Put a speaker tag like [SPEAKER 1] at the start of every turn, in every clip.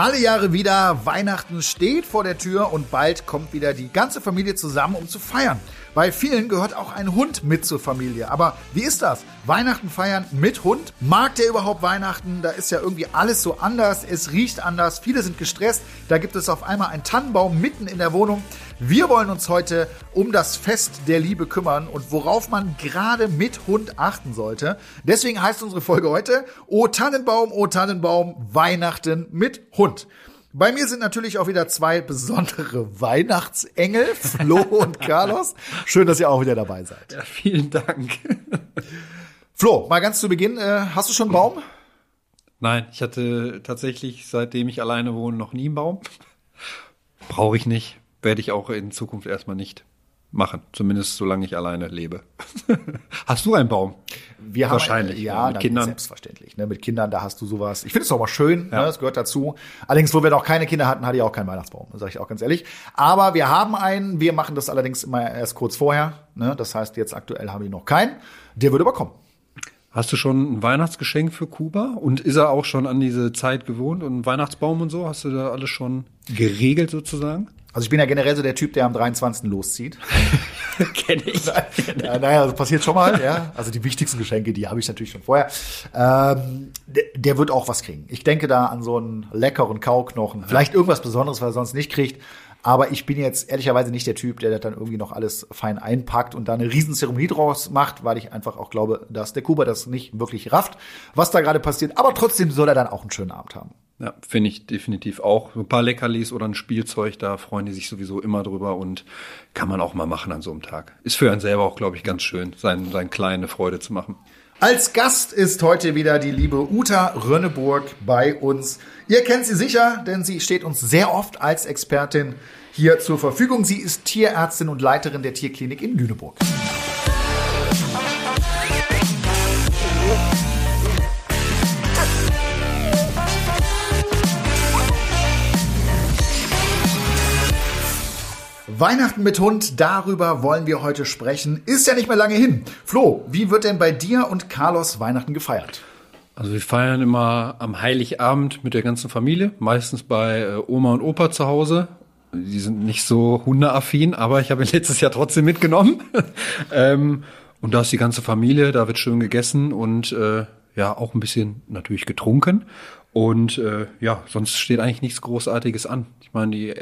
[SPEAKER 1] Alle Jahre wieder, Weihnachten steht vor der Tür und bald kommt wieder die ganze Familie zusammen, um zu feiern. Bei vielen gehört auch ein Hund mit zur Familie. Aber wie ist das? Weihnachten feiern mit Hund? Mag der überhaupt Weihnachten? Da ist ja irgendwie alles so anders. Es riecht anders. Viele sind gestresst. Da gibt es auf einmal einen Tannenbaum mitten in der Wohnung. Wir wollen uns heute um das Fest der Liebe kümmern und worauf man gerade mit Hund achten sollte. Deswegen heißt unsere Folge heute O Tannenbaum, O Tannenbaum, Weihnachten mit Hund. Bei mir sind natürlich auch wieder zwei besondere Weihnachtsengel, Flo und Carlos. Schön, dass ihr auch wieder dabei seid.
[SPEAKER 2] Ja, vielen Dank.
[SPEAKER 1] Flo, mal ganz zu Beginn, äh, hast du schon einen Baum?
[SPEAKER 2] Nein, ich hatte tatsächlich, seitdem ich alleine wohne, noch nie einen Baum. Brauche ich nicht. Werde ich auch in Zukunft erstmal nicht machen, zumindest solange ich alleine lebe. hast du einen Baum?
[SPEAKER 1] Wir
[SPEAKER 2] Wahrscheinlich.
[SPEAKER 1] Haben, ja,
[SPEAKER 2] mit Kindern.
[SPEAKER 1] Selbstverständlich. Ne? Mit Kindern, da hast du sowas. Ich finde es auch mal schön, ja. ne? das gehört dazu. Allerdings, wo wir noch keine Kinder hatten, hatte ich auch keinen Weihnachtsbaum, sage ich auch ganz ehrlich. Aber wir haben einen, wir machen das allerdings immer erst kurz vorher. Ne? Das heißt, jetzt aktuell habe ich noch keinen. Der würde aber kommen.
[SPEAKER 2] Hast du schon ein Weihnachtsgeschenk für Kuba? Und ist er auch schon an diese Zeit gewohnt und einen Weihnachtsbaum und so? Hast du da alles schon geregelt sozusagen?
[SPEAKER 1] Also ich bin ja generell so der Typ, der am 23. loszieht.
[SPEAKER 2] Kenne ich.
[SPEAKER 1] ja, naja, das passiert schon mal, ja. Also die wichtigsten Geschenke, die habe ich natürlich schon vorher. Ähm, der, der, wird auch was kriegen. Ich denke da an so einen leckeren Kauknochen. Vielleicht irgendwas Besonderes, was er sonst nicht kriegt. Aber ich bin jetzt ehrlicherweise nicht der Typ, der das dann irgendwie noch alles fein einpackt und da eine Riesenzeremonie draus macht, weil ich einfach auch glaube, dass der Kuba das nicht wirklich rafft, was da gerade passiert. Aber trotzdem soll er dann auch einen schönen Abend haben.
[SPEAKER 2] Ja, finde ich definitiv auch. Ein paar Leckerlis oder ein Spielzeug, da freuen die sich sowieso immer drüber und kann man auch mal machen an so einem Tag. Ist für einen selber auch, glaube ich, ganz schön, sein, sein kleine Freude zu machen.
[SPEAKER 1] Als Gast ist heute wieder die liebe Uta Rönneburg bei uns. Ihr kennt sie sicher, denn sie steht uns sehr oft als Expertin hier zur Verfügung. Sie ist Tierärztin und Leiterin der Tierklinik in Lüneburg. Weihnachten mit Hund, darüber wollen wir heute sprechen. Ist ja nicht mehr lange hin. Flo, wie wird denn bei dir und Carlos Weihnachten gefeiert?
[SPEAKER 2] Also wir feiern immer am Heiligabend mit der ganzen Familie, meistens bei äh, Oma und Opa zu Hause. Die sind nicht so hundeaffin, aber ich habe ihn letztes Jahr trotzdem mitgenommen. ähm, und da ist die ganze Familie, da wird schön gegessen und äh, ja auch ein bisschen natürlich getrunken. Und äh, ja, sonst steht eigentlich nichts Großartiges an. Ich meine, die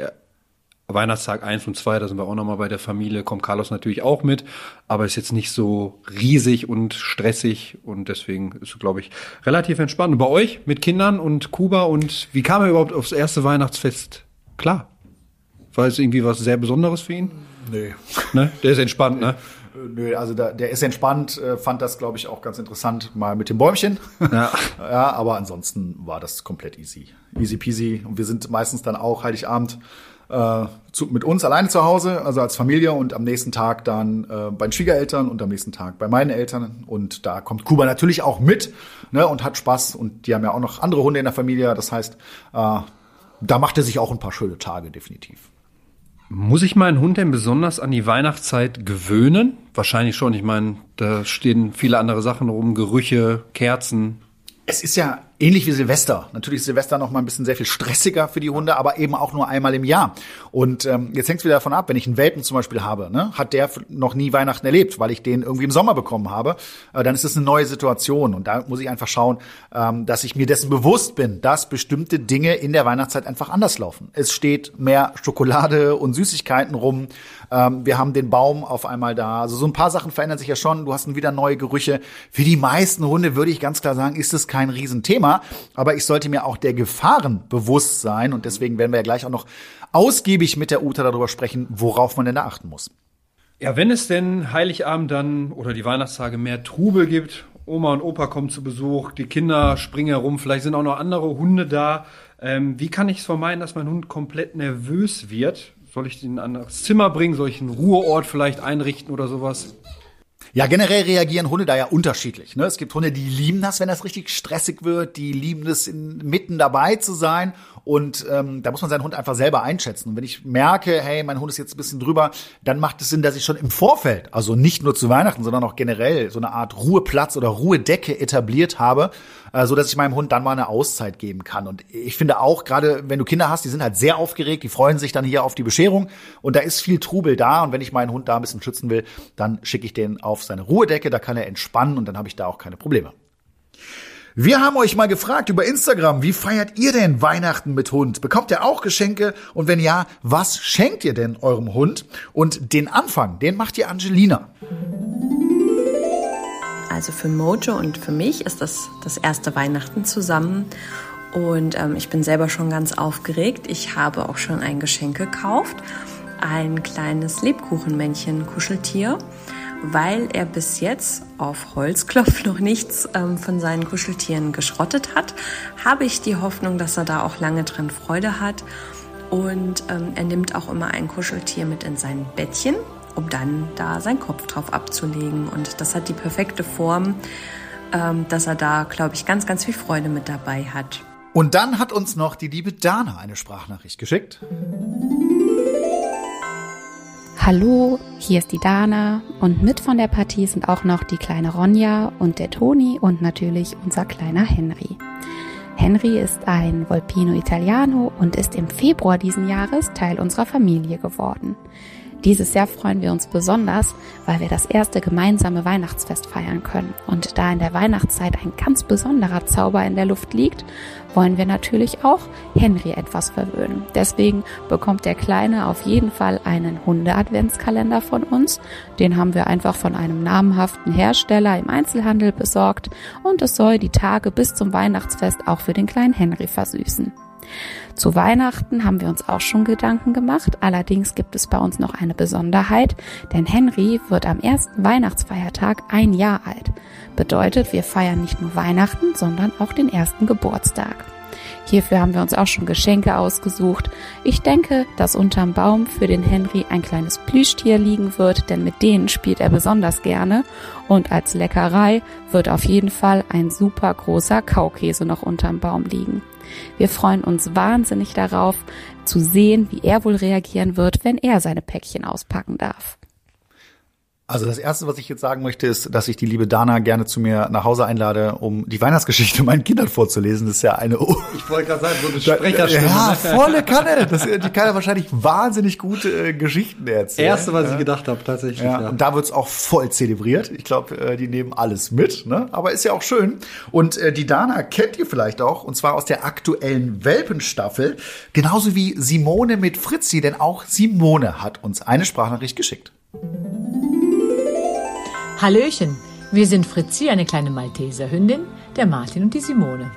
[SPEAKER 2] Weihnachtstag eins und zwei, da sind wir auch nochmal bei der Familie, kommt Carlos natürlich auch mit, aber ist jetzt nicht so riesig und stressig und deswegen ist, glaube ich, relativ entspannt. Und bei euch mit Kindern und Kuba und wie kam er überhaupt aufs erste Weihnachtsfest? Klar. War es irgendwie was sehr Besonderes für ihn?
[SPEAKER 1] Nee.
[SPEAKER 2] Ne? Der ist entspannt, ne?
[SPEAKER 1] Nö, also da, der ist entspannt, äh, fand das, glaube ich, auch ganz interessant, mal mit dem Bäumchen. Ja. ja, aber ansonsten war das komplett easy. Easy peasy. Und wir sind meistens dann auch Heiligabend äh, zu, mit uns alleine zu Hause, also als Familie und am nächsten Tag dann äh, bei den Schwiegereltern und am nächsten Tag bei meinen Eltern. Und da kommt Kuba natürlich auch mit ne, und hat Spaß. Und die haben ja auch noch andere Hunde in der Familie. Das heißt, äh, da macht er sich auch ein paar schöne Tage, definitiv.
[SPEAKER 2] Muss ich meinen Hund denn besonders an die Weihnachtszeit gewöhnen? Wahrscheinlich schon. Ich meine, da stehen viele andere Sachen rum, Gerüche, Kerzen.
[SPEAKER 1] Es ist ja ähnlich wie Silvester. Natürlich ist Silvester noch mal ein bisschen sehr viel stressiger für die Hunde, aber eben auch nur einmal im Jahr. Und ähm, jetzt hängt es wieder davon ab, wenn ich einen Welpen zum Beispiel habe, ne, hat der noch nie Weihnachten erlebt, weil ich den irgendwie im Sommer bekommen habe, äh, dann ist es eine neue Situation. Und da muss ich einfach schauen, ähm, dass ich mir dessen bewusst bin, dass bestimmte Dinge in der Weihnachtszeit einfach anders laufen. Es steht mehr Schokolade und Süßigkeiten rum. Ähm, wir haben den Baum auf einmal da. Also so ein paar Sachen verändern sich ja schon. Du hast wieder neue Gerüche. Für die meisten Hunde würde ich ganz klar sagen, ist es kein Riesenthema. Aber ich sollte mir auch der Gefahren bewusst sein. Und deswegen werden wir ja gleich auch noch ausgiebig mit der Uta darüber sprechen, worauf man denn da achten muss.
[SPEAKER 2] Ja, wenn es denn Heiligabend dann oder die Weihnachtstage mehr Trubel gibt, Oma und Opa kommen zu Besuch, die Kinder springen herum, vielleicht sind auch noch andere Hunde da. Ähm, wie kann ich es vermeiden, dass mein Hund komplett nervös wird? Soll ich den in ein anderes Zimmer bringen? Soll ich einen Ruheort vielleicht einrichten oder sowas?
[SPEAKER 1] Ja, generell reagieren Hunde da ja unterschiedlich. Ne? Es gibt Hunde, die lieben das, wenn das richtig stressig wird, die lieben es, mitten dabei zu sein. Und ähm, da muss man seinen Hund einfach selber einschätzen. Und wenn ich merke, hey, mein Hund ist jetzt ein bisschen drüber, dann macht es Sinn, dass ich schon im Vorfeld, also nicht nur zu Weihnachten, sondern auch generell so eine Art Ruheplatz oder Ruhedecke etabliert habe, äh, so dass ich meinem Hund dann mal eine Auszeit geben kann. Und ich finde auch, gerade wenn du Kinder hast, die sind halt sehr aufgeregt, die freuen sich dann hier auf die Bescherung und da ist viel Trubel da. Und wenn ich meinen Hund da ein bisschen schützen will, dann schicke ich den auf seine Ruhedecke, da kann er entspannen und dann habe ich da auch keine Probleme. Wir haben euch mal gefragt über Instagram, wie feiert ihr denn Weihnachten mit Hund? Bekommt ihr auch Geschenke? Und wenn ja, was schenkt ihr denn eurem Hund? Und den Anfang, den macht ihr Angelina.
[SPEAKER 3] Also für Mojo und für mich ist das das erste Weihnachten zusammen. Und ähm, ich bin selber schon ganz aufgeregt. Ich habe auch schon ein Geschenk gekauft. Ein kleines Lebkuchenmännchen-Kuscheltier weil er bis jetzt auf Holzklopf noch nichts ähm, von seinen Kuscheltieren geschrottet hat, habe ich die Hoffnung, dass er da auch lange drin Freude hat. Und ähm, er nimmt auch immer ein Kuscheltier mit in sein Bettchen, um dann da seinen Kopf drauf abzulegen. Und das hat die perfekte Form, ähm, dass er da, glaube ich, ganz, ganz viel Freude mit dabei hat.
[SPEAKER 1] Und dann hat uns noch die liebe Dana eine Sprachnachricht geschickt.
[SPEAKER 4] Hallo, hier ist die Dana und mit von der Partie sind auch noch die kleine Ronja und der Toni und natürlich unser kleiner Henry. Henry ist ein Volpino Italiano und ist im Februar diesen Jahres Teil unserer Familie geworden. Dieses Jahr freuen wir uns besonders, weil wir das erste gemeinsame Weihnachtsfest feiern können. Und da in der Weihnachtszeit ein ganz besonderer Zauber in der Luft liegt, wollen wir natürlich auch Henry etwas verwöhnen. Deswegen bekommt der Kleine auf jeden Fall einen Hunde-Adventskalender von uns. Den haben wir einfach von einem namhaften Hersteller im Einzelhandel besorgt und es soll die Tage bis zum Weihnachtsfest auch für den kleinen Henry versüßen. Zu Weihnachten haben wir uns auch schon Gedanken gemacht, allerdings gibt es bei uns noch eine Besonderheit, denn Henry wird am ersten Weihnachtsfeiertag ein Jahr alt. Bedeutet, wir feiern nicht nur Weihnachten, sondern auch den ersten Geburtstag. Hierfür haben wir uns auch schon Geschenke ausgesucht. Ich denke, dass unterm Baum für den Henry ein kleines Plüschtier liegen wird, denn mit denen spielt er besonders gerne. Und als Leckerei wird auf jeden Fall ein super großer Kaukäse noch unterm Baum liegen. Wir freuen uns wahnsinnig darauf, zu sehen, wie er wohl reagieren wird, wenn er seine Päckchen auspacken darf.
[SPEAKER 1] Also das Erste, was ich jetzt sagen möchte, ist, dass ich die liebe Dana gerne zu mir nach Hause einlade, um die Weihnachtsgeschichte meinen Kindern vorzulesen. Das ist ja eine...
[SPEAKER 2] ich wollte gerade sagen, so eine Sprecherstimme.
[SPEAKER 1] Ja, volle Kanne. Das, die kann ja wahrscheinlich wahnsinnig gute äh, Geschichten erzählen.
[SPEAKER 2] Erste, was ja. ich gedacht habe, tatsächlich. Ja.
[SPEAKER 1] ja. Und da wird's auch voll zelebriert. Ich glaube, äh, die nehmen alles mit. Ne? Aber ist ja auch schön. Und äh, die Dana kennt ihr vielleicht auch, und zwar aus der aktuellen Welpenstaffel. Genauso wie Simone mit Fritzi, denn auch Simone hat uns eine Sprachnachricht geschickt.
[SPEAKER 5] Hallöchen, wir sind Fritzi, eine kleine Malteser Hündin, der Martin und die Simone.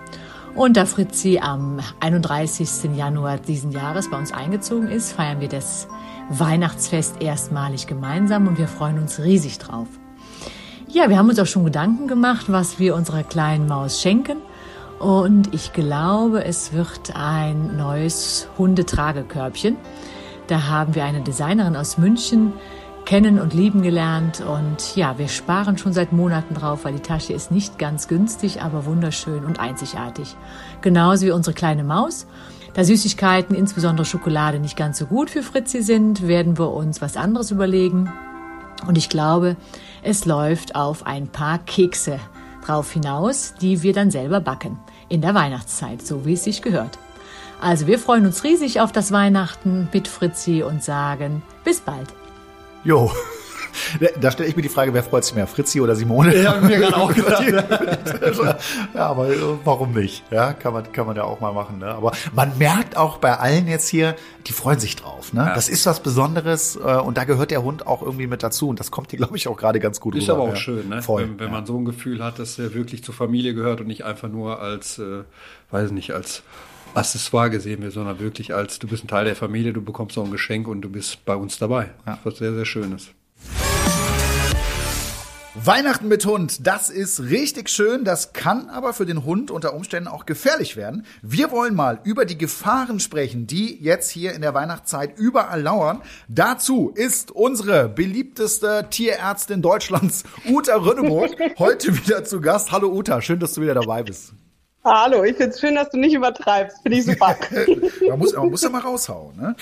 [SPEAKER 5] Und da Fritzi am 31. Januar diesen Jahres bei uns eingezogen ist, feiern wir das Weihnachtsfest erstmalig gemeinsam und wir freuen uns riesig drauf. Ja, wir haben uns auch schon Gedanken gemacht, was wir unserer kleinen Maus schenken. Und ich glaube, es wird ein neues Hundetragekörbchen. Da haben wir eine Designerin aus München kennen und lieben gelernt. Und ja, wir sparen schon seit Monaten drauf, weil die Tasche ist nicht ganz günstig, aber wunderschön und einzigartig. Genauso wie unsere kleine Maus. Da Süßigkeiten, insbesondere Schokolade, nicht ganz so gut für Fritzi sind, werden wir uns was anderes überlegen. Und ich glaube, es läuft auf ein paar Kekse drauf hinaus, die wir dann selber backen. In der Weihnachtszeit, so wie es sich gehört. Also wir freuen uns riesig auf das Weihnachten mit Fritzi und sagen bis bald.
[SPEAKER 1] Jo. Da stelle ich mir die Frage, wer freut sich mehr, Fritzi oder Simone?
[SPEAKER 2] Ja, mir gerade auch gedacht.
[SPEAKER 1] ja, aber äh, warum nicht? Ja, kann man, kann man ja auch mal machen. Ne? Aber man merkt auch bei allen jetzt hier, die freuen sich drauf. Ne? Ja. Das ist was Besonderes äh, und da gehört der Hund auch irgendwie mit dazu und das kommt hier, glaube ich, auch gerade ganz gut
[SPEAKER 2] ist
[SPEAKER 1] rüber.
[SPEAKER 2] Ist aber auch
[SPEAKER 1] ja.
[SPEAKER 2] schön, ne? Voll, wenn, wenn ja. man so ein Gefühl hat, dass er wirklich zur Familie gehört und nicht einfach nur als, äh, weiß nicht, als Accessoire gesehen wird, sondern wirklich als du bist ein Teil der Familie, du bekommst auch ein Geschenk und du bist bei uns dabei. Ja. Was sehr, sehr Schönes.
[SPEAKER 1] Weihnachten mit Hund, das ist richtig schön, das kann aber für den Hund unter Umständen auch gefährlich werden. Wir wollen mal über die Gefahren sprechen, die jetzt hier in der Weihnachtszeit überall lauern. Dazu ist unsere beliebteste Tierärztin Deutschlands, Uta Rönneburg, heute wieder zu Gast. Hallo Uta, schön, dass du wieder dabei bist.
[SPEAKER 6] Hallo, ich finde es schön, dass du nicht übertreibst. Finde ich super.
[SPEAKER 1] man, muss, man muss ja mal raushauen. Ne?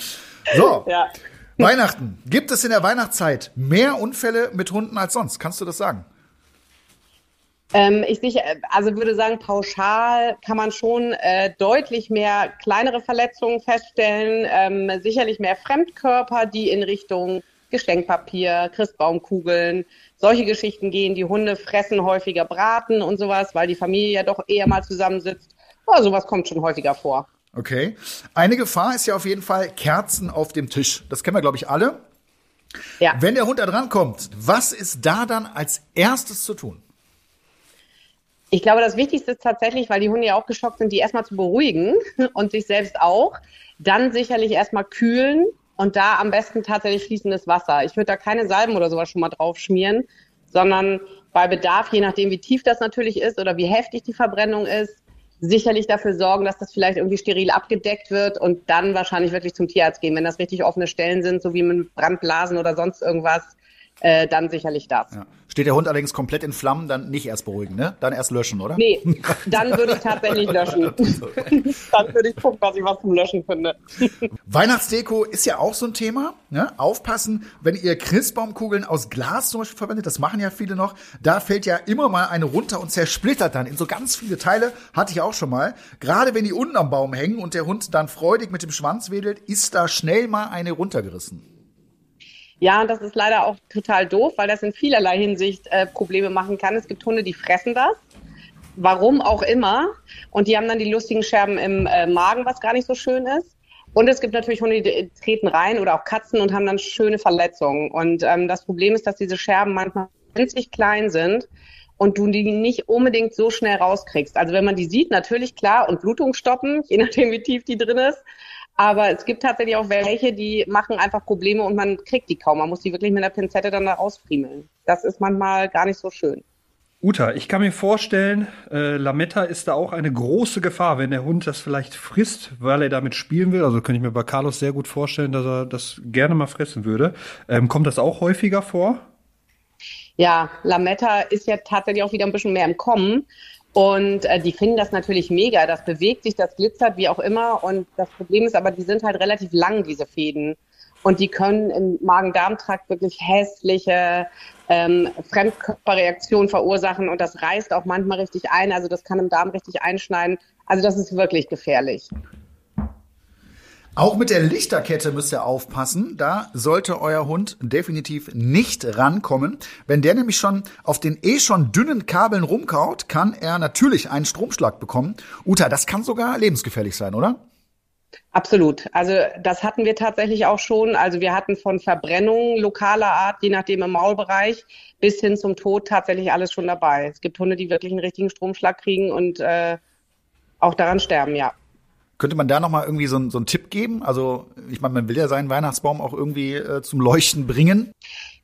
[SPEAKER 1] So, ja. Weihnachten. Gibt es in der Weihnachtszeit mehr Unfälle mit Hunden als sonst? Kannst du das sagen?
[SPEAKER 6] Ähm, ich sicher, also würde sagen, pauschal kann man schon äh, deutlich mehr kleinere Verletzungen feststellen, ähm, sicherlich mehr Fremdkörper, die in Richtung Geschenkpapier, Christbaumkugeln, solche Geschichten gehen. Die Hunde fressen häufiger Braten und sowas, weil die Familie ja doch eher mal zusammensitzt. Oh, sowas kommt schon häufiger vor.
[SPEAKER 1] Okay. Eine Gefahr ist ja auf jeden Fall Kerzen auf dem Tisch. Das kennen wir, glaube ich, alle. Ja. Wenn der Hund da dran kommt, was ist da dann als erstes zu tun?
[SPEAKER 6] Ich glaube, das Wichtigste ist tatsächlich, weil die Hunde ja auch geschockt sind, die erstmal zu beruhigen und sich selbst auch. Dann sicherlich erstmal kühlen und da am besten tatsächlich fließendes Wasser. Ich würde da keine Salben oder sowas schon mal drauf schmieren, sondern bei Bedarf, je nachdem, wie tief das natürlich ist oder wie heftig die Verbrennung ist, sicherlich dafür sorgen, dass das vielleicht irgendwie steril abgedeckt wird und dann wahrscheinlich wirklich zum Tierarzt gehen. Wenn das richtig offene Stellen sind, so wie mit Brandblasen oder sonst irgendwas, äh, dann sicherlich das. Ja.
[SPEAKER 1] Steht der Hund allerdings komplett in Flammen, dann nicht erst beruhigen, ne? Dann erst löschen, oder?
[SPEAKER 6] Nee, dann würde ich tatsächlich löschen. dann würde ich gucken, dass ich was zum Löschen finde.
[SPEAKER 1] Weihnachtsdeko ist ja auch so ein Thema. Ne? Aufpassen, wenn ihr Christbaumkugeln aus Glas zum Beispiel verwendet, das machen ja viele noch, da fällt ja immer mal eine runter und zersplittert dann in so ganz viele Teile. Hatte ich auch schon mal. Gerade wenn die unten am Baum hängen und der Hund dann freudig mit dem Schwanz wedelt, ist da schnell mal eine runtergerissen.
[SPEAKER 6] Ja, das ist leider auch total doof, weil das in vielerlei Hinsicht äh, Probleme machen kann. Es gibt Hunde, die fressen das. Warum auch immer. Und die haben dann die lustigen Scherben im äh, Magen, was gar nicht so schön ist. Und es gibt natürlich Hunde, die treten rein oder auch Katzen und haben dann schöne Verletzungen. Und ähm, das Problem ist, dass diese Scherben manchmal winzig klein sind und du die nicht unbedingt so schnell rauskriegst. Also wenn man die sieht, natürlich klar und Blutung stoppen, je nachdem wie tief die drin ist. Aber es gibt tatsächlich auch welche, die machen einfach Probleme und man kriegt die kaum. Man muss die wirklich mit einer Pinzette dann da rausfriemeln. Das ist manchmal gar nicht so schön.
[SPEAKER 2] Uta, ich kann mir vorstellen, äh, Lametta ist da auch eine große Gefahr, wenn der Hund das vielleicht frisst, weil er damit spielen will. Also könnte ich mir bei Carlos sehr gut vorstellen, dass er das gerne mal fressen würde. Ähm, kommt das auch häufiger vor?
[SPEAKER 6] Ja, Lametta ist ja tatsächlich auch wieder ein bisschen mehr im Kommen. Und äh, die finden das natürlich mega. Das bewegt sich, das glitzert, wie auch immer. Und das Problem ist aber, die sind halt relativ lang, diese Fäden. Und die können im Magen-Darm-Trakt wirklich hässliche ähm, Fremdkörperreaktionen verursachen. Und das reißt auch manchmal richtig ein. Also das kann im Darm richtig einschneiden. Also das ist wirklich gefährlich.
[SPEAKER 1] Auch mit der Lichterkette müsst ihr aufpassen. Da sollte euer Hund definitiv nicht rankommen. Wenn der nämlich schon auf den eh schon dünnen Kabeln rumkaut, kann er natürlich einen Stromschlag bekommen. Uta, das kann sogar lebensgefährlich sein, oder?
[SPEAKER 6] Absolut. Also das hatten wir tatsächlich auch schon. Also wir hatten von Verbrennungen lokaler Art, je nachdem im Maulbereich, bis hin zum Tod tatsächlich alles schon dabei. Es gibt Hunde, die wirklich einen richtigen Stromschlag kriegen und äh, auch daran sterben, ja.
[SPEAKER 1] Könnte man da noch mal irgendwie so, so einen Tipp geben? Also ich meine, man will ja seinen Weihnachtsbaum auch irgendwie äh, zum Leuchten bringen.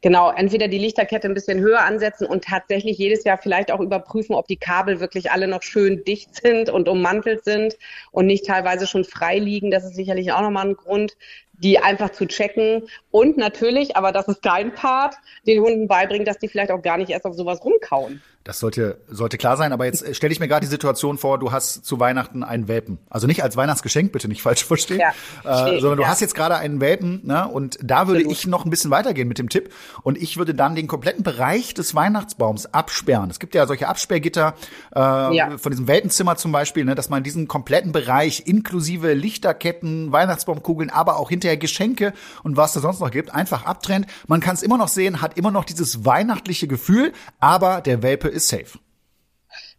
[SPEAKER 6] Genau, entweder die Lichterkette ein bisschen höher ansetzen und tatsächlich jedes Jahr vielleicht auch überprüfen, ob die Kabel wirklich alle noch schön dicht sind und ummantelt sind und nicht teilweise schon frei liegen. Das ist sicherlich auch nochmal ein Grund, die einfach zu checken und natürlich, aber das ist dein Part, den Hunden beibringen, dass die vielleicht auch gar nicht erst auf sowas rumkauen.
[SPEAKER 1] Das sollte, sollte klar sein, aber jetzt äh, stelle ich mir gerade die Situation vor, du hast zu Weihnachten einen Welpen. Also nicht als Weihnachtsgeschenk, bitte nicht falsch verstehen, ja, äh, sondern du ja. hast jetzt gerade einen Welpen, ne? Und da würde Absolut. ich noch ein bisschen weitergehen mit dem Tipp. Und ich würde dann den kompletten Bereich des Weihnachtsbaums absperren. Es gibt ja solche Absperrgitter äh, ja. von diesem Welpenzimmer zum Beispiel, ne, dass man diesen kompletten Bereich inklusive Lichterketten, Weihnachtsbaumkugeln, aber auch hinterher Geschenke und was da sonst noch gibt, einfach abtrennt. Man kann es immer noch sehen, hat immer noch dieses weihnachtliche Gefühl, aber der Welpe ist safe.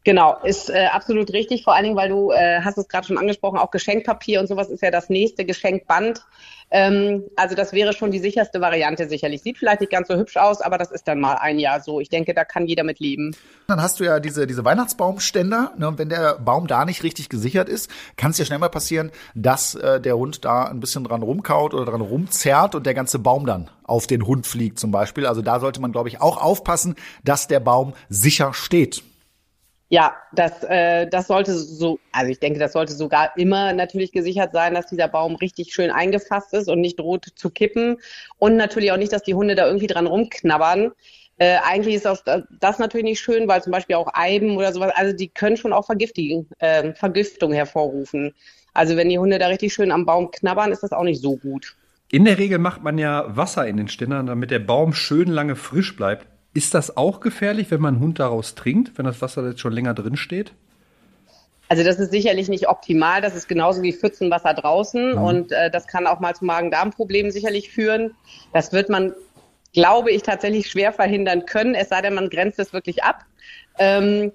[SPEAKER 6] Genau, ist äh, absolut richtig, vor allen Dingen, weil du äh, hast es gerade schon angesprochen, auch Geschenkpapier und sowas ist ja das nächste Geschenkband. Ähm, also das wäre schon die sicherste Variante sicherlich. Sieht vielleicht nicht ganz so hübsch aus, aber das ist dann mal ein Jahr so. Ich denke, da kann jeder mit leben.
[SPEAKER 1] Dann hast du ja diese, diese Weihnachtsbaumständer. Ne, und wenn der Baum da nicht richtig gesichert ist, kann es ja schnell mal passieren, dass äh, der Hund da ein bisschen dran rumkaut oder dran rumzerrt und der ganze Baum dann auf den Hund fliegt zum Beispiel. Also da sollte man, glaube ich, auch aufpassen, dass der Baum sicher steht.
[SPEAKER 6] Ja, das, äh, das sollte so, also ich denke, das sollte sogar immer natürlich gesichert sein, dass dieser Baum richtig schön eingefasst ist und nicht droht zu kippen. Und natürlich auch nicht, dass die Hunde da irgendwie dran rumknabbern. Äh, eigentlich ist auch das natürlich nicht schön, weil zum Beispiel auch Eiben oder sowas, also die können schon auch Vergiftung, äh, Vergiftung hervorrufen. Also wenn die Hunde da richtig schön am Baum knabbern, ist das auch nicht so gut.
[SPEAKER 2] In der Regel macht man ja Wasser in den Ständern, damit der Baum schön lange frisch bleibt. Ist das auch gefährlich, wenn man einen Hund daraus trinkt, wenn das Wasser jetzt schon länger drin steht?
[SPEAKER 6] Also das ist sicherlich nicht optimal. Das ist genauso wie Pfützenwasser draußen mhm. und äh, das kann auch mal zu Magen-Darm-Problemen sicherlich führen. Das wird man, glaube ich, tatsächlich schwer verhindern können, es sei denn, man grenzt es wirklich ab. Ähm,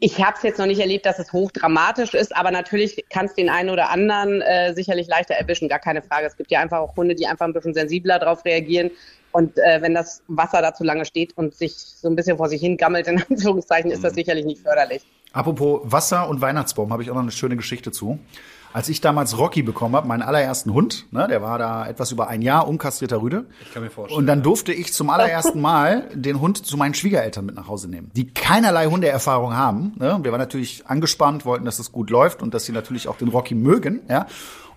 [SPEAKER 6] ich habe es jetzt noch nicht erlebt, dass es hochdramatisch ist, aber natürlich kann es den einen oder anderen äh, sicherlich leichter erwischen, gar keine Frage. Es gibt ja einfach auch Hunde, die einfach ein bisschen sensibler darauf reagieren. Und äh, wenn das Wasser da zu lange steht und sich so ein bisschen vor sich hin gammelt, in Anführungszeichen, ist das mhm. sicherlich nicht förderlich.
[SPEAKER 1] Apropos Wasser und Weihnachtsbaum, habe ich auch noch eine schöne Geschichte zu. Als ich damals Rocky bekommen habe, meinen allerersten Hund, ne, der war da etwas über ein Jahr unkastrierter Rüde. Ich kann mir vorstellen. Und dann durfte ich zum allerersten Mal den Hund zu meinen Schwiegereltern mit nach Hause nehmen, die keinerlei Hundeerfahrung haben. Ne? Wir waren natürlich angespannt, wollten, dass es gut läuft und dass sie natürlich auch den Rocky mögen. Ja?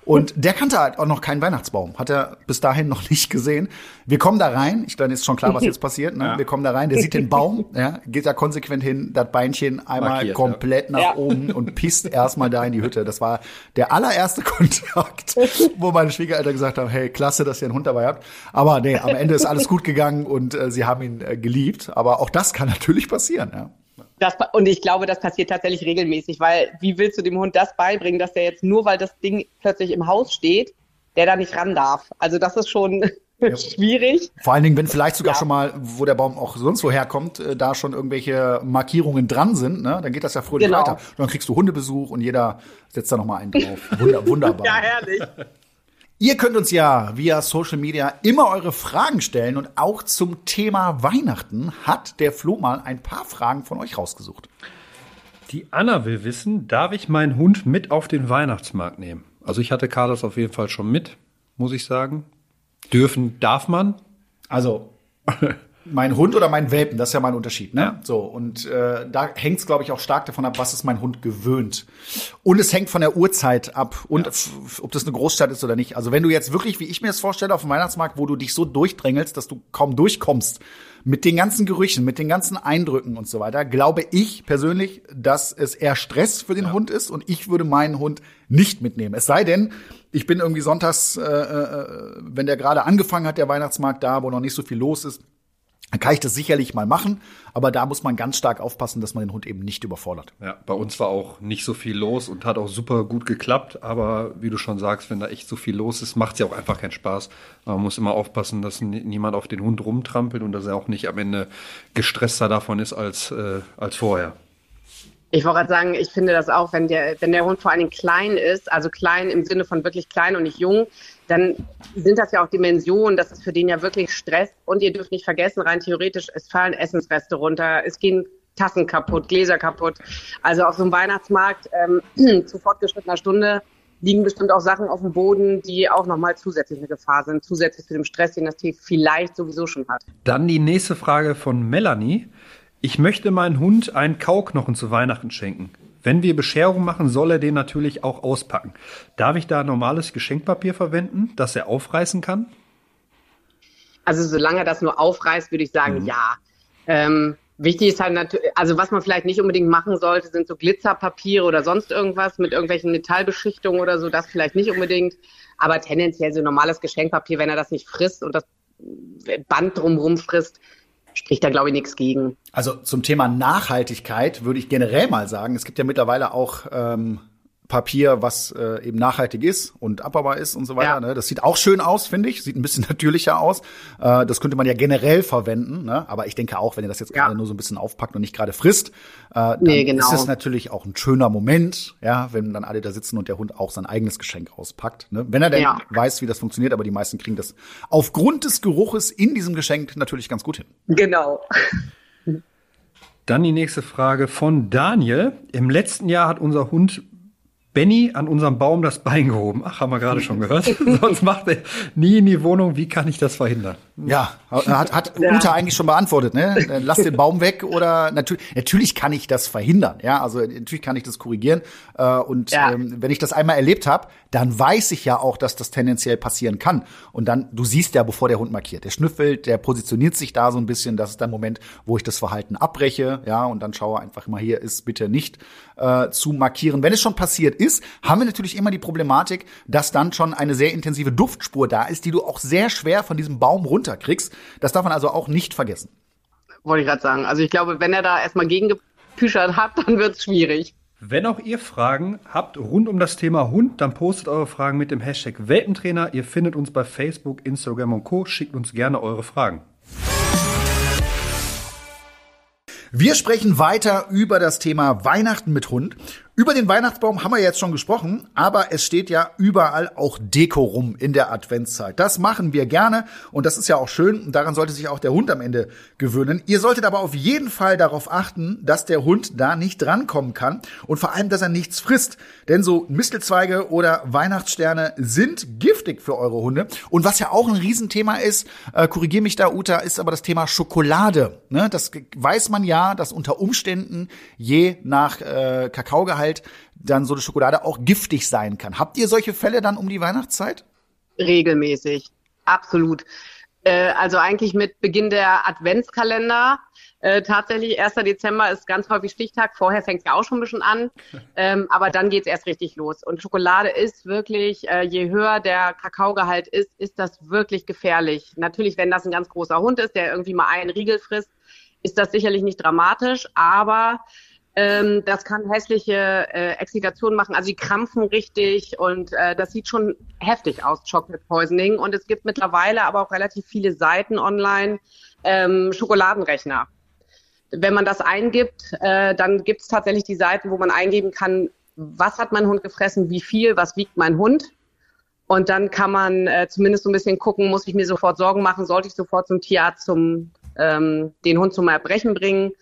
[SPEAKER 1] Und der kannte halt auch noch keinen Weihnachtsbaum. Hat er bis dahin noch nicht gesehen. Wir kommen da rein. Ich dann ist schon klar, was jetzt passiert. Ne? Ja. Wir kommen da rein. Der sieht den Baum, ja, geht da konsequent hin, das Beinchen einmal Markiert, komplett ja. nach ja. oben und pisst erstmal da in die Hütte. Das war der allererste Kontakt, wo meine Schwiegereltern gesagt haben, hey, klasse, dass ihr einen Hund dabei habt. Aber nee, am Ende ist alles gut gegangen und äh, sie haben ihn äh, geliebt. Aber auch das kann natürlich passieren. Ja.
[SPEAKER 6] Das, und ich glaube, das passiert tatsächlich regelmäßig, weil wie willst du dem Hund das beibringen, dass der jetzt nur, weil das Ding plötzlich im Haus steht, der da nicht ran darf? Also das ist schon ja. schwierig.
[SPEAKER 1] Vor allen Dingen, wenn vielleicht sogar ja. schon mal, wo der Baum auch sonst woher kommt, äh, da schon irgendwelche Markierungen dran sind, ne? dann geht das ja fröhlich genau. weiter. Und dann kriegst du Hundebesuch und jeder setzt da noch mal einen drauf. Wunder, wunderbar. ja, herrlich. Ihr könnt uns ja via Social Media immer eure Fragen stellen und auch zum Thema Weihnachten hat der Flo mal ein paar Fragen von euch rausgesucht.
[SPEAKER 2] Die Anna will wissen, darf ich meinen Hund mit auf den Weihnachtsmarkt nehmen? Also ich hatte Carlos auf jeden Fall schon mit, muss ich sagen. Dürfen darf man?
[SPEAKER 1] Also mein Hund oder mein Welpen, das ist ja mein Unterschied. Ne? Ja. So, und äh, da hängt es, glaube ich, auch stark davon ab, was ist mein Hund gewöhnt. Und es hängt von der Uhrzeit ab und ja. ob das eine Großstadt ist oder nicht. Also wenn du jetzt wirklich, wie ich mir das vorstelle, auf dem Weihnachtsmarkt, wo du dich so durchdrängelst, dass du kaum durchkommst, mit den ganzen Gerüchen, mit den ganzen Eindrücken und so weiter, glaube ich persönlich, dass es eher Stress für den ja. Hund ist und ich würde meinen Hund nicht mitnehmen. Es sei denn, ich bin irgendwie sonntags, äh, äh, wenn der gerade angefangen hat, der Weihnachtsmarkt da, wo noch nicht so viel los ist, dann kann ich das sicherlich mal machen, aber da muss man ganz stark aufpassen, dass man den Hund eben nicht überfordert.
[SPEAKER 2] Ja, bei uns war auch nicht so viel los und hat auch super gut geklappt, aber wie du schon sagst, wenn da echt so viel los ist, macht es ja auch einfach keinen Spaß. Man muss immer aufpassen, dass niemand auf den Hund rumtrampelt und dass er auch nicht am Ende gestresster davon ist als, äh, als vorher.
[SPEAKER 6] Ich wollte gerade sagen, ich finde das auch, wenn der, wenn der Hund vor allem klein ist, also klein im Sinne von wirklich klein und nicht jung, dann sind das ja auch Dimensionen, das ist für den ja wirklich Stress. Und ihr dürft nicht vergessen, rein theoretisch, es fallen Essensreste runter, es gehen Tassen kaputt, Gläser kaputt. Also auf so einem Weihnachtsmarkt ähm, zu fortgeschrittener Stunde liegen bestimmt auch Sachen auf dem Boden, die auch nochmal zusätzlich eine Gefahr sind, zusätzlich zu dem Stress, den das Tier vielleicht sowieso schon hat.
[SPEAKER 2] Dann die nächste Frage von Melanie. Ich möchte meinen Hund einen Kauknochen zu Weihnachten schenken. Wenn wir Bescherung machen, soll er den natürlich auch auspacken. Darf ich da normales Geschenkpapier verwenden, das er aufreißen kann?
[SPEAKER 6] Also solange er das nur aufreißt, würde ich sagen, mhm. ja. Ähm, wichtig ist halt natürlich, also was man vielleicht nicht unbedingt machen sollte, sind so Glitzerpapiere oder sonst irgendwas mit irgendwelchen Metallbeschichtungen oder so, das vielleicht nicht unbedingt. Aber tendenziell so normales Geschenkpapier, wenn er das nicht frisst und das Band drumherum frisst, spricht da, glaube ich, nichts gegen.
[SPEAKER 1] Also zum Thema Nachhaltigkeit würde ich generell mal sagen, es gibt ja mittlerweile auch ähm, Papier, was äh, eben nachhaltig ist und abbaubar ist und so weiter. Ja. Ne? Das sieht auch schön aus, finde ich. Sieht ein bisschen natürlicher aus. Äh, das könnte man ja generell verwenden. Ne? Aber ich denke auch, wenn ihr das jetzt ja. gerade nur so ein bisschen aufpackt und nicht gerade frisst, äh, dann nee, genau. ist es natürlich auch ein schöner Moment, ja, wenn dann alle da sitzen und der Hund auch sein eigenes Geschenk auspackt. Ne? Wenn er denn ja. weiß, wie das funktioniert, aber die meisten kriegen das aufgrund des Geruches in diesem Geschenk natürlich ganz gut hin.
[SPEAKER 6] Genau.
[SPEAKER 2] Dann die nächste Frage von Daniel. Im letzten Jahr hat unser Hund Benny an unserem Baum das Bein gehoben. Ach, haben wir gerade schon gehört. Sonst macht er nie in die Wohnung. Wie kann ich das verhindern?
[SPEAKER 1] Ja, hat, hat ja. Uta eigentlich schon beantwortet, ne? Lass den Baum weg oder natürlich, natürlich kann ich das verhindern. Ja, also natürlich kann ich das korrigieren. Äh, und ja. ähm, wenn ich das einmal erlebt habe, dann weiß ich ja auch, dass das tendenziell passieren kann. Und dann, du siehst ja, bevor der Hund markiert, der schnüffelt, der positioniert sich da so ein bisschen. Das ist der Moment, wo ich das Verhalten abbreche, ja, und dann schaue einfach immer hier ist bitte nicht äh, zu markieren. Wenn es schon passiert ist, haben wir natürlich immer die Problematik, dass dann schon eine sehr intensive Duftspur da ist, die du auch sehr schwer von diesem Baum runterkriegst. Das darf man also auch nicht vergessen.
[SPEAKER 6] wollte ich gerade sagen. Also ich glaube, wenn er da erstmal gegengepüschert hat, dann wird es schwierig.
[SPEAKER 2] Wenn auch ihr Fragen habt rund um das Thema Hund, dann postet eure Fragen mit dem Hashtag Welpentrainer. Ihr findet uns bei Facebook, Instagram und Co. Schickt uns gerne eure Fragen.
[SPEAKER 1] Wir sprechen weiter über das Thema Weihnachten mit Hund. Über den Weihnachtsbaum haben wir jetzt schon gesprochen, aber es steht ja überall auch Deko rum in der Adventszeit. Das machen wir gerne und das ist ja auch schön und daran sollte sich auch der Hund am Ende gewöhnen. Ihr solltet aber auf jeden Fall darauf achten, dass der Hund da nicht drankommen kann und vor allem, dass er nichts frisst. Denn so Mistelzweige oder Weihnachtssterne sind giftig für eure Hunde. Und was ja auch ein Riesenthema ist, äh, korrigier mich da, Uta, ist aber das Thema Schokolade. Ne? Das weiß man ja, dass unter Umständen je nach äh, Kakaogehalt halt dann so eine Schokolade auch giftig sein kann. Habt ihr solche Fälle dann um die Weihnachtszeit?
[SPEAKER 6] Regelmäßig, absolut. Äh, also eigentlich mit Beginn der Adventskalender. Äh, tatsächlich, 1. Dezember ist ganz häufig Stichtag. Vorher fängt es ja auch schon ein bisschen an. Ähm, aber dann geht es erst richtig los. Und Schokolade ist wirklich, äh, je höher der Kakaogehalt ist, ist das wirklich gefährlich. Natürlich, wenn das ein ganz großer Hund ist, der irgendwie mal einen Riegel frisst, ist das sicherlich nicht dramatisch. Aber ähm, das kann hässliche äh, Explikationen machen. Also die krampfen richtig und äh, das sieht schon heftig aus, Chocolate Poisoning. Und es gibt mittlerweile aber auch relativ viele Seiten online, ähm, Schokoladenrechner. Wenn man das eingibt, äh, dann gibt es tatsächlich die Seiten, wo man eingeben kann, was hat mein Hund gefressen, wie viel, was wiegt mein Hund. Und dann kann man äh, zumindest so ein bisschen gucken, muss ich mir sofort Sorgen machen, sollte ich sofort zum Tierarzt zum ähm, den Hund zum Erbrechen bringen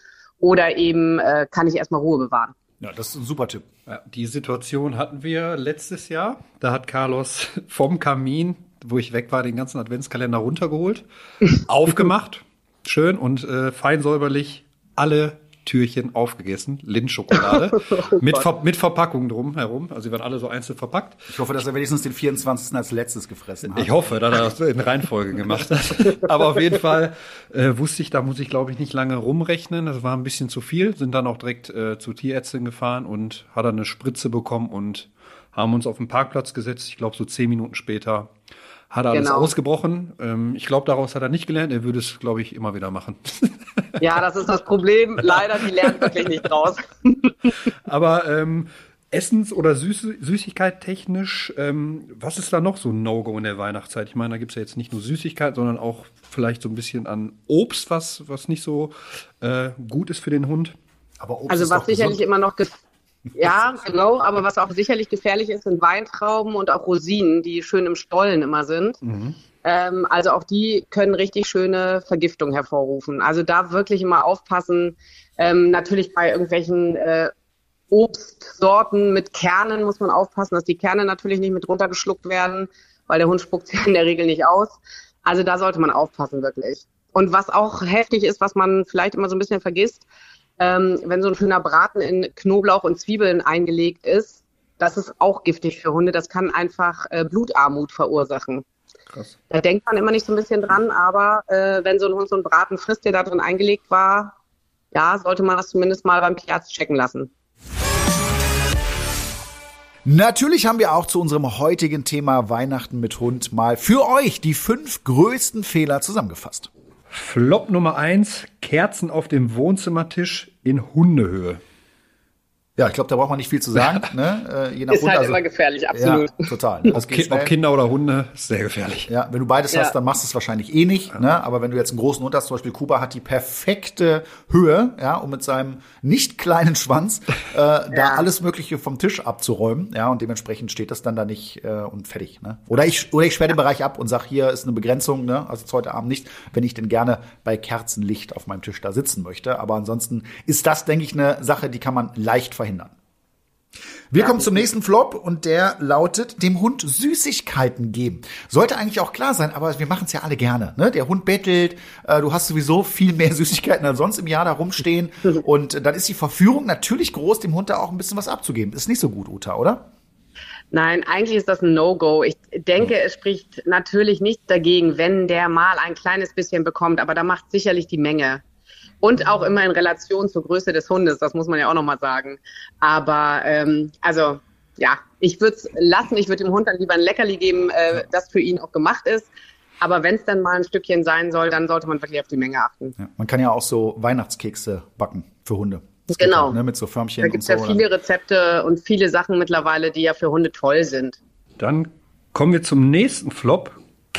[SPEAKER 6] oder eben äh, kann ich erstmal Ruhe bewahren.
[SPEAKER 1] Ja, das ist ein super Tipp.
[SPEAKER 2] Ja, die Situation hatten wir letztes Jahr. Da hat Carlos vom Kamin, wo ich weg war, den ganzen Adventskalender runtergeholt, aufgemacht, schön und äh, fein säuberlich alle Türchen aufgegessen, Lindschokolade, oh mit, Ver mit Verpackung drum herum. Also sie waren alle so einzeln verpackt.
[SPEAKER 1] Ich hoffe, dass er wenigstens den 24. als letztes gefressen hat.
[SPEAKER 2] Ich hoffe, dass er das in Reihenfolge gemacht hat. Aber auf jeden Fall äh, wusste ich, da muss ich, glaube ich, nicht lange rumrechnen. Das war ein bisschen zu viel. Sind dann auch direkt äh, zur Tierärztin gefahren und hat dann eine Spritze bekommen und haben uns auf den Parkplatz gesetzt. Ich glaube, so zehn Minuten später hat er alles genau. ausgebrochen. Ähm, ich glaube, daraus hat er nicht gelernt. Er würde es, glaube ich, immer wieder machen.
[SPEAKER 6] Ja, das ist das Problem. Leider, die lernen wirklich nicht draus.
[SPEAKER 2] Aber ähm, Essens- oder Süß Süßigkeit technisch, ähm, was ist da noch so ein No-Go in der Weihnachtszeit? Ich meine, da gibt es ja jetzt nicht nur Süßigkeit, sondern auch vielleicht so ein bisschen an Obst, was, was nicht so äh, gut ist für den Hund.
[SPEAKER 6] Aber Obst also was sicherlich gesund. immer noch ja, genau, aber was auch sicherlich gefährlich ist, sind Weintrauben und auch Rosinen, die schön im Stollen immer sind. Mhm. Ähm, also auch die können richtig schöne Vergiftung hervorrufen. Also da wirklich immer aufpassen. Ähm, natürlich bei irgendwelchen äh, Obstsorten mit Kernen muss man aufpassen, dass die Kerne natürlich nicht mit runtergeschluckt werden, weil der Hund spuckt sie in der Regel nicht aus. Also da sollte man aufpassen, wirklich. Und was auch heftig ist, was man vielleicht immer so ein bisschen vergisst, ähm, wenn so ein schöner Braten in Knoblauch und Zwiebeln eingelegt ist, das ist auch giftig für Hunde. Das kann einfach äh, Blutarmut verursachen. Krass. Da denkt man immer nicht so ein bisschen dran, aber äh, wenn so ein Hund so einen Braten frisst, der da drin eingelegt war, ja, sollte man das zumindest mal beim Tierarzt checken lassen.
[SPEAKER 1] Natürlich haben wir auch zu unserem heutigen Thema Weihnachten mit Hund mal für euch die fünf größten Fehler zusammengefasst.
[SPEAKER 2] Flop Nummer eins: Kerzen auf dem Wohnzimmertisch in Hundehöhe.
[SPEAKER 1] Ja, ich glaube, da braucht man nicht viel zu sagen.
[SPEAKER 6] ne? Äh, je nach ist Hund, halt also, immer gefährlich, absolut.
[SPEAKER 1] Ja, total.
[SPEAKER 2] ob, ki ob, Kinder oder Hunde, sehr gefährlich.
[SPEAKER 1] Ja, wenn du beides ja. hast, dann machst du es wahrscheinlich eh nicht. Ja. Ne? Aber wenn du jetzt einen großen Hund hast, zum Beispiel Kuba hat die perfekte Höhe, ja, um mit seinem nicht kleinen Schwanz äh, da alles Mögliche vom Tisch abzuräumen. Ja, und dementsprechend steht das dann da nicht äh, und fertig. Ne? Oder ich oder ich sperre den Bereich ab und sag, hier ist eine Begrenzung, ne? also heute Abend nicht, wenn ich denn gerne bei Kerzenlicht auf meinem Tisch da sitzen möchte. Aber ansonsten ist das, denke ich, eine Sache, die kann man leicht verhindern. Wir kommen zum nächsten Flop und der lautet, dem Hund Süßigkeiten geben. Sollte eigentlich auch klar sein, aber wir machen es ja alle gerne. Ne? Der Hund bettelt, äh, du hast sowieso viel mehr Süßigkeiten als sonst im Jahr da rumstehen und dann ist die Verführung natürlich groß, dem Hund da auch ein bisschen was abzugeben. Ist nicht so gut, Uta, oder?
[SPEAKER 6] Nein, eigentlich ist das ein No-Go. Ich denke, es spricht natürlich nichts dagegen, wenn der mal ein kleines bisschen bekommt, aber da macht sicherlich die Menge. Und auch immer in Relation zur Größe des Hundes, das muss man ja auch nochmal sagen. Aber ähm, also ja, ich würde es lassen, ich würde dem Hund dann lieber ein Leckerli geben, äh, das für ihn auch gemacht ist. Aber wenn es dann mal ein Stückchen sein soll, dann sollte man wirklich auf die Menge achten.
[SPEAKER 1] Ja, man kann ja auch so Weihnachtskekse backen für Hunde.
[SPEAKER 6] Das genau.
[SPEAKER 1] Auch, ne, mit so Förmchen
[SPEAKER 6] da gibt es
[SPEAKER 1] so,
[SPEAKER 6] ja viele Rezepte und viele Sachen mittlerweile, die ja für Hunde toll sind.
[SPEAKER 2] Dann kommen wir zum nächsten Flop.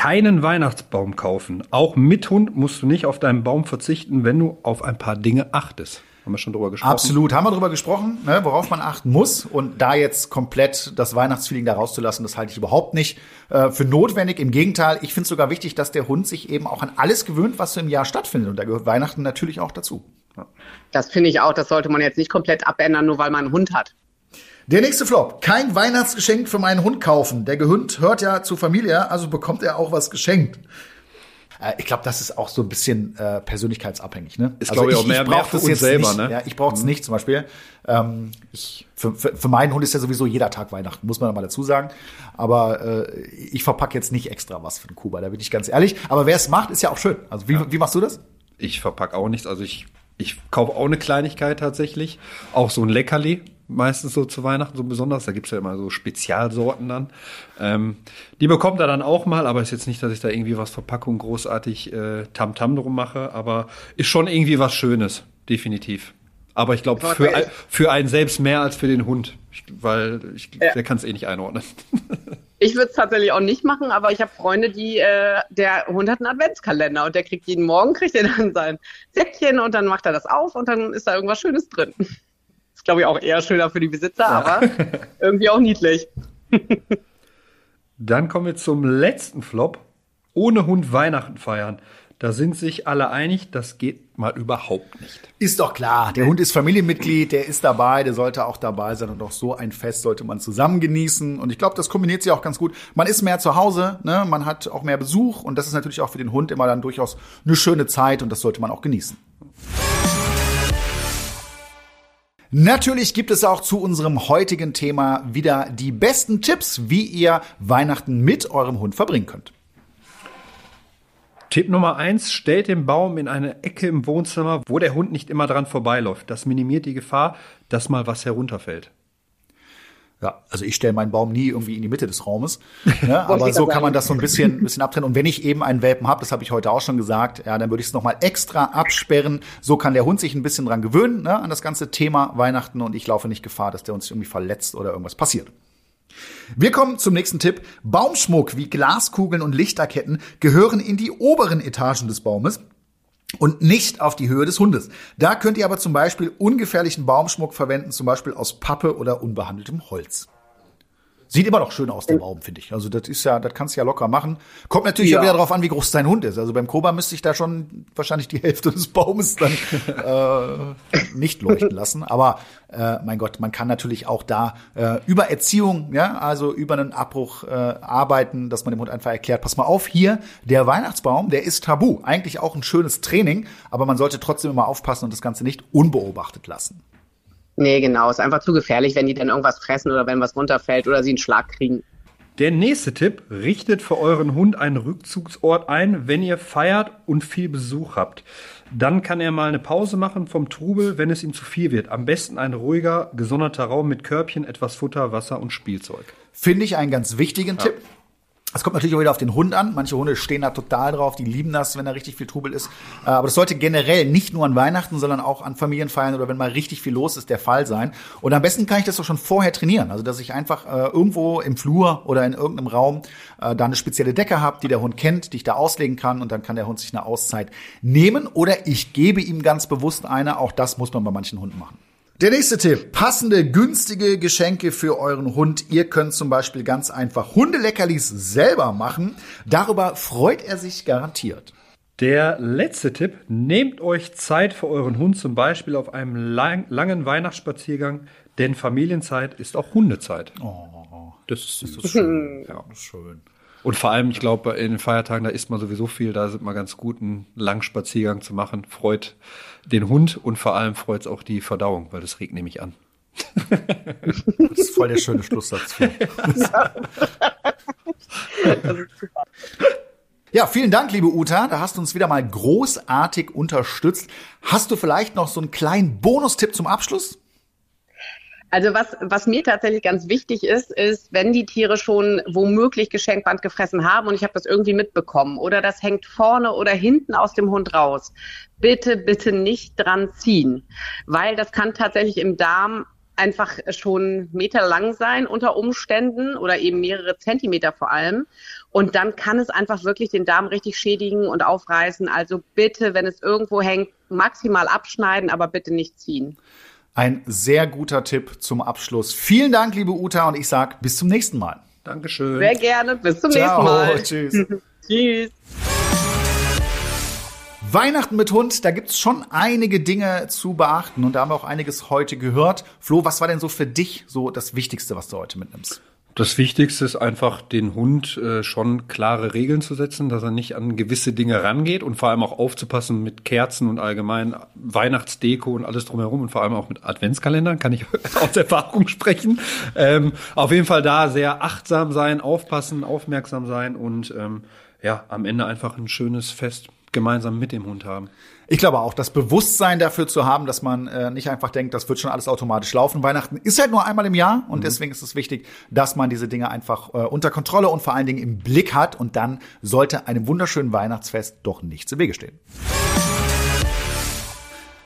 [SPEAKER 2] Keinen Weihnachtsbaum kaufen. Auch mit Hund musst du nicht auf deinen Baum verzichten, wenn du auf ein paar Dinge achtest. Haben wir schon drüber gesprochen?
[SPEAKER 1] Absolut, haben wir drüber gesprochen, ne, worauf man achten muss. Und da jetzt komplett das Weihnachtsfeeling da rauszulassen, das halte ich überhaupt nicht äh, für notwendig. Im Gegenteil, ich finde es sogar wichtig, dass der Hund sich eben auch an alles gewöhnt, was so im Jahr stattfindet. Und da gehört Weihnachten natürlich auch dazu.
[SPEAKER 6] Ja. Das finde ich auch, das sollte man jetzt nicht komplett abändern, nur weil man einen Hund hat.
[SPEAKER 1] Der nächste Flop. Kein Weihnachtsgeschenk für meinen Hund kaufen. Der Hund hört ja zur Familie, also bekommt er auch was geschenkt. Äh, ich glaube, das ist auch so ein bisschen äh, persönlichkeitsabhängig. Ne?
[SPEAKER 2] Ist, also glaube ich, auch mehr, ich mehr für uns selber.
[SPEAKER 1] Nicht,
[SPEAKER 2] ne?
[SPEAKER 1] ja, ich brauche es mhm. nicht zum Beispiel. Ähm, ich, für, für, für meinen Hund ist ja sowieso jeder Tag Weihnachten, muss man mal dazu sagen. Aber äh, ich verpacke jetzt nicht extra was für den Kuba, da bin ich ganz ehrlich. Aber wer es macht, ist ja auch schön. Also wie, ja. wie machst du das?
[SPEAKER 2] Ich verpacke auch nichts. Also ich, ich kaufe auch eine Kleinigkeit tatsächlich. Auch so ein Leckerli meistens so zu Weihnachten so besonders. Da gibt's ja immer so Spezialsorten dann. Ähm, die bekommt er dann auch mal, aber ist jetzt nicht, dass ich da irgendwie was Verpackung großartig äh, Tamtam -Tam drum mache, aber ist schon irgendwie was Schönes, definitiv. Aber ich glaube, für, ein, für einen selbst mehr als für den Hund, ich, weil ich, ja. der kann es eh nicht einordnen.
[SPEAKER 6] Ich würde es tatsächlich auch nicht machen, aber ich habe Freunde, die, äh, der Hund hat einen Adventskalender und der kriegt jeden Morgen, kriegt er dann sein Säckchen und dann macht er das auf und dann ist da irgendwas Schönes drin glaube ich, auch eher schöner für die Besitzer, ja. aber irgendwie auch niedlich.
[SPEAKER 2] Dann kommen wir zum letzten Flop. Ohne Hund Weihnachten feiern. Da sind sich alle einig, das geht mal überhaupt nicht.
[SPEAKER 1] Ist doch klar. Der Hund ist Familienmitglied, der ist dabei, der sollte auch dabei sein und auch so ein Fest sollte man zusammen genießen. Und ich glaube, das kombiniert sich auch ganz gut. Man ist mehr zu Hause, ne? man hat auch mehr Besuch und das ist natürlich auch für den Hund immer dann durchaus eine schöne Zeit und das sollte man auch genießen. Natürlich gibt es auch zu unserem heutigen Thema wieder die besten Tipps, wie ihr Weihnachten mit eurem Hund verbringen könnt.
[SPEAKER 2] Tipp Nummer eins, stellt den Baum in eine Ecke im Wohnzimmer, wo der Hund nicht immer dran vorbeiläuft. Das minimiert die Gefahr, dass mal was herunterfällt.
[SPEAKER 1] Ja, also ich stelle meinen Baum nie irgendwie in die Mitte des Raumes. Ne? aber so kann man das so ein bisschen, ein bisschen abtrennen. Und wenn ich eben einen Welpen habe, das habe ich heute auch schon gesagt, ja, dann würde ich es nochmal extra absperren. So kann der Hund sich ein bisschen dran gewöhnen, ne, an das ganze Thema Weihnachten und ich laufe nicht Gefahr, dass der uns irgendwie verletzt oder irgendwas passiert. Wir kommen zum nächsten Tipp. Baumschmuck wie Glaskugeln und Lichterketten gehören in die oberen Etagen des Baumes und nicht auf die Höhe des Hundes. Da könnt ihr aber zum Beispiel ungefährlichen Baumschmuck verwenden, zum Beispiel aus Pappe oder unbehandeltem Holz. Sieht immer noch schön aus, der Baum, finde ich. Also das ist ja, das kannst du ja locker machen. Kommt natürlich ja. auch wieder darauf an, wie groß dein Hund ist. Also beim Koba müsste ich da schon wahrscheinlich die Hälfte des Baumes dann äh, nicht leuchten lassen. Aber äh, mein Gott, man kann natürlich auch da äh, über Erziehung, ja, also über einen Abbruch äh, arbeiten, dass man dem Hund einfach erklärt, pass mal auf, hier, der Weihnachtsbaum, der ist tabu. Eigentlich auch ein schönes Training, aber man sollte trotzdem immer aufpassen und das Ganze nicht unbeobachtet lassen.
[SPEAKER 6] Nee, genau. Ist einfach zu gefährlich, wenn die dann irgendwas fressen oder wenn was runterfällt oder sie einen Schlag kriegen.
[SPEAKER 2] Der nächste Tipp, richtet für euren Hund einen Rückzugsort ein, wenn ihr feiert und viel Besuch habt. Dann kann er mal eine Pause machen vom Trubel, wenn es ihm zu viel wird. Am besten ein ruhiger, gesonderter Raum mit Körbchen, etwas Futter, Wasser und Spielzeug.
[SPEAKER 1] Finde ich einen ganz wichtigen ja. Tipp. Es kommt natürlich auch wieder auf den Hund an. Manche Hunde stehen da total drauf, die lieben das, wenn da richtig viel Trubel ist. Äh, aber das sollte generell nicht nur an Weihnachten, sondern auch an Familienfeiern oder wenn mal richtig viel los ist, der Fall sein. Und am besten kann ich das auch schon vorher trainieren. Also dass ich einfach äh, irgendwo im Flur oder in irgendeinem Raum äh, da eine spezielle Decke habe, die der Hund kennt, die ich da auslegen kann und dann kann der Hund sich eine Auszeit nehmen oder ich gebe ihm ganz bewusst eine. Auch das muss man bei manchen Hunden machen. Der nächste Tipp. Passende, günstige Geschenke für euren Hund. Ihr könnt zum Beispiel ganz einfach Hundeleckerlis selber machen. Darüber freut er sich garantiert.
[SPEAKER 2] Der letzte Tipp. Nehmt euch Zeit für euren Hund, zum Beispiel auf einem lang, langen Weihnachtsspaziergang, denn Familienzeit ist auch Hundezeit.
[SPEAKER 1] Oh, das ist, das ist schön. ja, schön.
[SPEAKER 2] Und vor allem, ich glaube, in den Feiertagen, da isst man sowieso viel, da sind wir ganz gut, einen langen Spaziergang zu machen. Freut den Hund und vor allem freut es auch die Verdauung, weil das regt nämlich an.
[SPEAKER 1] Das ist voll der schöne Schlusssatz. Ja, vielen Dank, liebe Uta. Da hast du uns wieder mal großartig unterstützt. Hast du vielleicht noch so einen kleinen Bonustipp zum Abschluss?
[SPEAKER 6] Also was, was mir tatsächlich ganz wichtig ist, ist, wenn die Tiere schon womöglich Geschenkband gefressen haben und ich habe das irgendwie mitbekommen oder das hängt vorne oder hinten aus dem Hund raus, bitte, bitte nicht dran ziehen, weil das kann tatsächlich im Darm einfach schon meterlang sein unter Umständen oder eben mehrere Zentimeter vor allem. Und dann kann es einfach wirklich den Darm richtig schädigen und aufreißen. Also bitte, wenn es irgendwo hängt, maximal abschneiden, aber bitte nicht ziehen.
[SPEAKER 1] Ein sehr guter Tipp zum Abschluss. Vielen Dank, liebe Uta, und ich sag bis zum nächsten Mal.
[SPEAKER 2] Dankeschön.
[SPEAKER 6] Sehr gerne. Bis zum
[SPEAKER 1] Ciao,
[SPEAKER 6] nächsten
[SPEAKER 1] Tschüss.
[SPEAKER 6] Mal. Tschüss.
[SPEAKER 1] Weihnachten mit Hund, da gibt's schon einige Dinge zu beachten und da haben wir auch einiges heute gehört. Flo, was war denn so für dich so das Wichtigste, was du heute mitnimmst?
[SPEAKER 2] Das Wichtigste ist einfach, den Hund äh, schon klare Regeln zu setzen, dass er nicht an gewisse Dinge rangeht und vor allem auch aufzupassen mit Kerzen und allgemein Weihnachtsdeko und alles drumherum und vor allem auch mit Adventskalendern, kann ich aus Erfahrung sprechen. Ähm, auf jeden Fall da sehr achtsam sein, aufpassen, aufmerksam sein und ähm, ja, am Ende einfach ein schönes Fest gemeinsam mit dem Hund haben.
[SPEAKER 1] Ich glaube auch, das Bewusstsein dafür zu haben, dass man äh, nicht einfach denkt, das wird schon alles automatisch laufen. Weihnachten ist halt nur einmal im Jahr und deswegen ist es wichtig, dass man diese Dinge einfach äh, unter Kontrolle und vor allen Dingen im Blick hat und dann sollte einem wunderschönen Weihnachtsfest doch nichts im Wege stehen.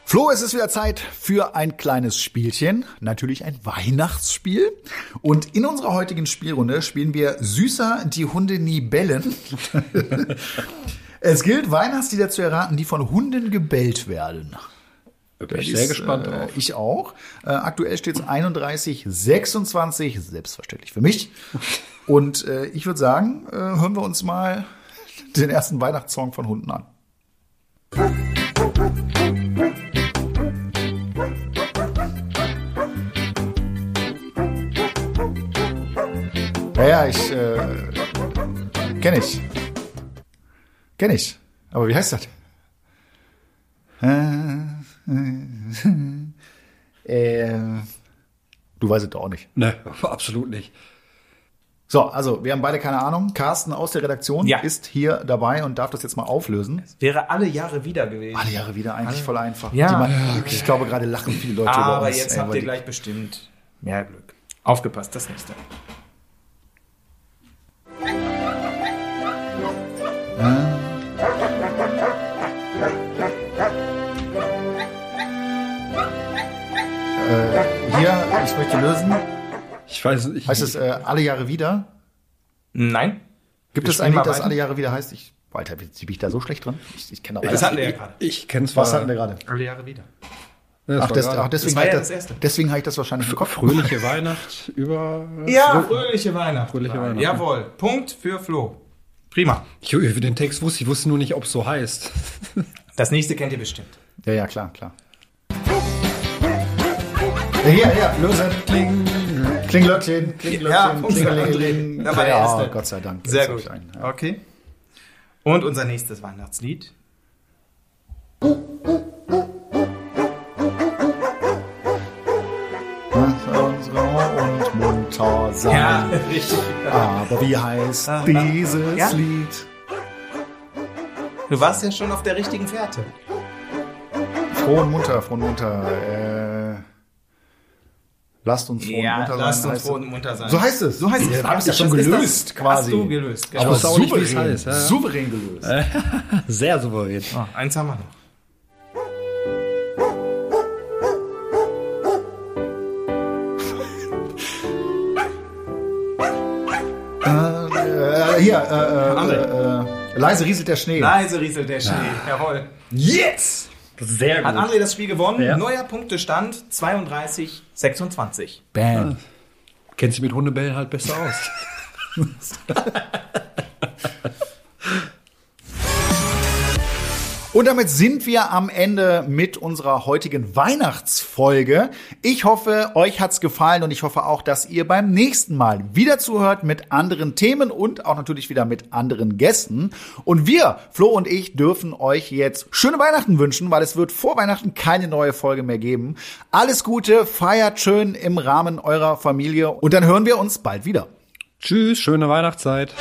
[SPEAKER 1] Flo, es ist wieder Zeit für ein kleines Spielchen, natürlich ein Weihnachtsspiel. Und in unserer heutigen Spielrunde spielen wir Süßer die Hunde nie bellen. es gilt, Weihnachtslieder zu erraten, die von Hunden gebellt werden.
[SPEAKER 2] Da bin ich sehr gespannt
[SPEAKER 1] äh,
[SPEAKER 2] drauf.
[SPEAKER 1] Ich auch. Äh, aktuell steht es 31, 26, selbstverständlich für mich. Und äh, ich würde sagen, äh, hören wir uns mal den ersten Weihnachtssong von Hunden an. Ja, ja, ich äh, kenne ich. Kenne ich. Aber wie heißt das? Äh, du weißt es doch auch nicht.
[SPEAKER 2] Ne, absolut nicht.
[SPEAKER 1] So, also wir haben beide keine Ahnung. Carsten aus der Redaktion
[SPEAKER 7] Ja.
[SPEAKER 1] ist hier dabei und darf das jetzt mal auflösen.
[SPEAKER 7] Wäre alle Jahre wieder gewesen.
[SPEAKER 1] Alle Jahre wieder eigentlich voll einfach.
[SPEAKER 7] Ja.
[SPEAKER 1] Die man, ich glaube, gerade lachen viele Leute über
[SPEAKER 7] Aber jetzt habt ihr gleich bestimmt mehr Glück. Aufgepasst, das nächste.
[SPEAKER 1] Hier, lösen.
[SPEAKER 2] Ich weiß nicht.
[SPEAKER 1] Heißt es äh, alle Jahre wieder?
[SPEAKER 7] Nein?
[SPEAKER 1] Gibt
[SPEAKER 7] Wir
[SPEAKER 1] es ein Lied, das alle Jahre wieder heißt? Ich, Alter, bin ich da so schlecht drin? Ich, ich kenne
[SPEAKER 7] Das
[SPEAKER 1] alles.
[SPEAKER 7] hatten wir ja gerade.
[SPEAKER 2] ich kenne zwar.
[SPEAKER 1] Was hatten wir gerade?
[SPEAKER 7] Alle Jahre wieder.
[SPEAKER 2] Ja, das
[SPEAKER 1] Ach,
[SPEAKER 2] gerade.
[SPEAKER 1] ach deswegen,
[SPEAKER 7] Das
[SPEAKER 1] habe
[SPEAKER 7] ja
[SPEAKER 1] ich
[SPEAKER 7] das
[SPEAKER 1] das,
[SPEAKER 7] Erste.
[SPEAKER 1] deswegen habe ich das wahrscheinlich im Kopf.
[SPEAKER 2] Fröhliche Weihnacht über.
[SPEAKER 7] Ja, fröhliche Weihnachten.
[SPEAKER 2] Fröhliche Weihnachten.
[SPEAKER 7] Jawohl. Punkt für Flo. Prima.
[SPEAKER 2] Ich, ich den Text wusste, ich wusste nur nicht, ob es so heißt.
[SPEAKER 7] Das nächste kennt ihr bestimmt.
[SPEAKER 1] Ja, ja, klar, klar. Ja, hier, hier, lösen. Kling, Klinglöckchen, Klinglöckchen,
[SPEAKER 7] Ja. André. Da war der
[SPEAKER 1] ja,
[SPEAKER 7] Erste.
[SPEAKER 1] Gott sei Dank.
[SPEAKER 7] Sehr gut.
[SPEAKER 1] einen, ja.
[SPEAKER 7] Okay. Und unser nächstes Weihnachtslied.
[SPEAKER 1] Und munter sein.
[SPEAKER 7] richtig.
[SPEAKER 1] Aber wie heißt dieses
[SPEAKER 7] ja?
[SPEAKER 1] Lied?
[SPEAKER 7] Du warst ja schon auf der richtigen Fährte.
[SPEAKER 1] Froh und munter, froh und munter. Äh, lasst uns froh und munter sein.
[SPEAKER 7] lasst uns
[SPEAKER 1] heißt
[SPEAKER 7] froh
[SPEAKER 1] es.
[SPEAKER 7] und munter sein.
[SPEAKER 1] So heißt es.
[SPEAKER 7] So heißt es.
[SPEAKER 1] Ja, wir haben es ja schon
[SPEAKER 7] ist
[SPEAKER 1] gelöst,
[SPEAKER 7] das-
[SPEAKER 1] quasi.
[SPEAKER 7] Hast du gelöst. Genau.
[SPEAKER 1] Aber
[SPEAKER 2] auch nicht,
[SPEAKER 1] souverän,
[SPEAKER 2] heißt, ja, ja.
[SPEAKER 1] souverän gelöst.
[SPEAKER 2] Sehr souverän.
[SPEAKER 7] Oh, eins haben wir noch.
[SPEAKER 1] Äh, hier, äh,
[SPEAKER 7] André.
[SPEAKER 1] äh, äh, leise rieselt der Schnee.
[SPEAKER 7] Leise rieselt der Schnee. Jawohl.
[SPEAKER 1] Yes!
[SPEAKER 2] Sehr
[SPEAKER 7] Hat André das Spiel gewonnen.
[SPEAKER 2] Ja.
[SPEAKER 7] Neuer Punktestand 32, 26.
[SPEAKER 1] Bam.
[SPEAKER 2] Kennt sich mit Hundebällen halt besser aus.
[SPEAKER 1] Und damit sind wir am Ende mit unserer heutigen Weihnachtsfolge. Ich hoffe, euch hat's gefallen und ich hoffe auch, dass ihr beim nächsten Mal wieder zuhört mit anderen Themen und auch natürlich wieder mit anderen Gästen. Und wir, Flo und ich, dürfen euch jetzt schöne Weihnachten wünschen, weil es wird vor Weihnachten keine neue Folge mehr geben. Alles Gute, feiert schön im Rahmen eurer Familie und dann hören wir uns bald wieder.
[SPEAKER 2] Tschüss, schöne Weihnachtszeit.